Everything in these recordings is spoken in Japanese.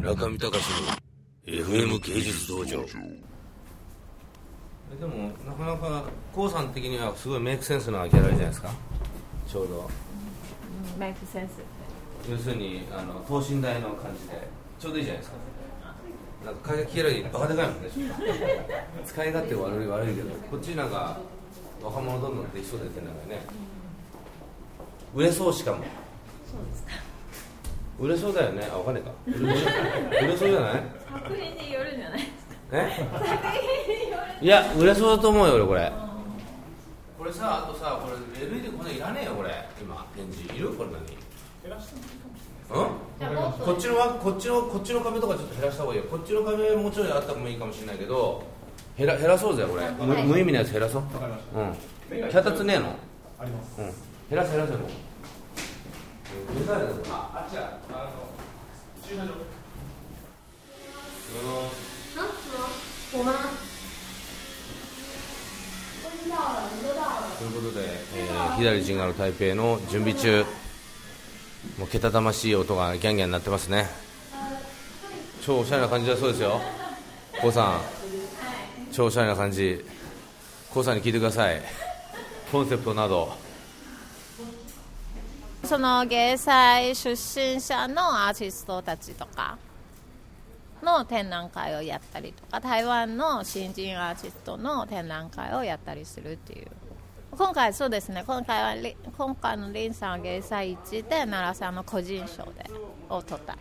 中見隆の FM 芸術道場。でもなかなか k o さん的にはすごいメイクセンスなギャラリーじゃないですか？ちょうど。メイクセンス要するにあの等身大の感じで。ちょうどいいじゃないですか。なんか海外ギャラリーバカでかいもんね。使い勝手悪い悪いけど。こっちなんか若者どんどんできそうですねなんかね。売れそうしかも。そうですか売れそうだよね。あわかんねえか売れそうじゃない？作品によるんじゃないですか。え？いや売れそうだと思うよ俺これ。これさあとさこれ LED これいらねえよこれ。今展示いる？これ何うん？こっちのわこっちのこっちの壁とかちょっと減らした方がいいよ。こっちの壁もうちょいあった方がいいかもしれないけど減ら減らそうぜこれ。無無意味なやつ減らそう。うん。脚立ねえの？あります。うん。減らせ減らせもうああっちやあの駐車場。我吗？ということで、えー、左陣がの台北の準備中。もうけたたましい音がギャンギャン鳴ってますね。超おしゃれな感じだそうですよ。コウさん。超おしゃれな感じ。コウさんに聞いてください。コンセプトなどその芸祭出身者のアーティストたちとかの展覧会をやったりとか台湾の新人アーティストの展覧会をやったりするっていう。今回そうですね。今回は今回のリンさんは芸祭一で奈良さんの個人賞でを取った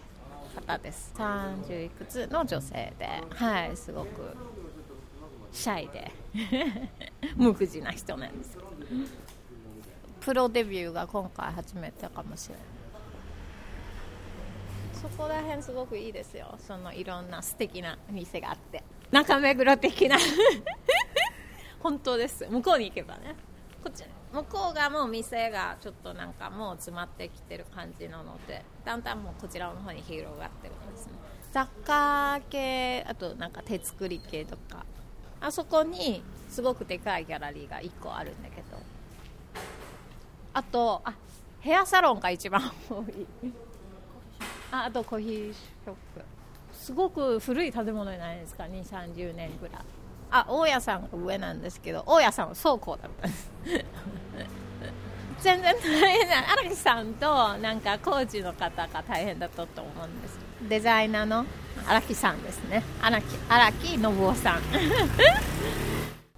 方です。30いくつの女性ではいすごくシャイで 無口な人なんですけど。プロデビューが今回初めてかもしれない。そこら辺すごくいいですよ。そのいろんな素敵な店があって。中目黒的な。本当です。向こうに行けばね。こっち。向こうがもう店がちょっとなんかもう詰まってきてる感じなのでだんだんもうこちらの方に広がってるんですね。雑貨系あとなんか手作り系とか。あそこにすごくでかいギャラリーが1個あるんだけど。あとあヘアサロンが一番多い。ああとコーヒーショップ。すごく古い建物じゃないですか2 3 0年ぐらい。あ大家さんが上なんですけど大家さんは倉庫だったんです。全然大変な荒木さんとなんかコーチの方が大変だったと思うんです。デザイナーの荒木さんですね。荒木荒木信夫さん。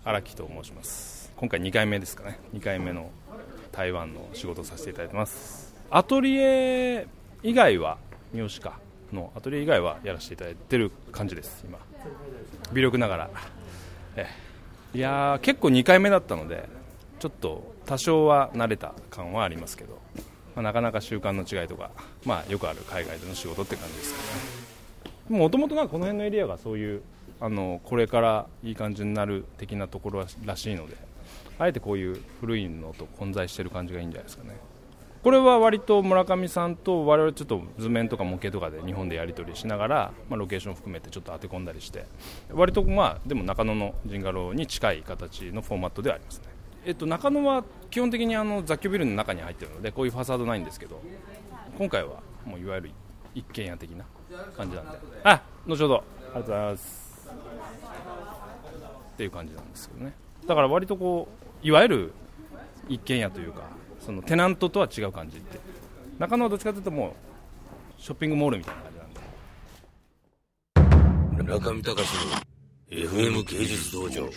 荒木と申します。今回2回目ですかね。2回目の台湾の仕事させていただいてます。アトリエ以外は三好かのアトリエ以外はやらせていただいてる感じです今。微力ながら。えいやー結構2回目だったのでちょっと多少は慣れた感はありますけど、まあ、なかなか習慣の違いとか、まあ、よくある海外での仕事って感じですかね。もともとこの辺のエリアがそういうあのこれからいい感じになる的なところらしいのであえてこういう古いのと混在してる感じがいいんじゃないですかね。これは割と村上さんと我々ちょっと図面とか模型とかで日本でやり取りしながら、まあ、ロケーション含めてちょっと当て込んだりして割とまあでも中野のジンガローに近い形のフォーマットではありますね、えっと、中野は基本的にあの雑居ビルの中に入ってるのでこういうファサードないんですけど今回はもういわゆる一軒家的な感じなんで。あ後ほど。ありがとうございます。っていう感じなんですけどね。だから割とこういわゆる一軒家というかそのテナントとは違う感じって。中野はどっちかというともうショッピングモールみたいな感じなんで。中見隆の FM 芸術道場。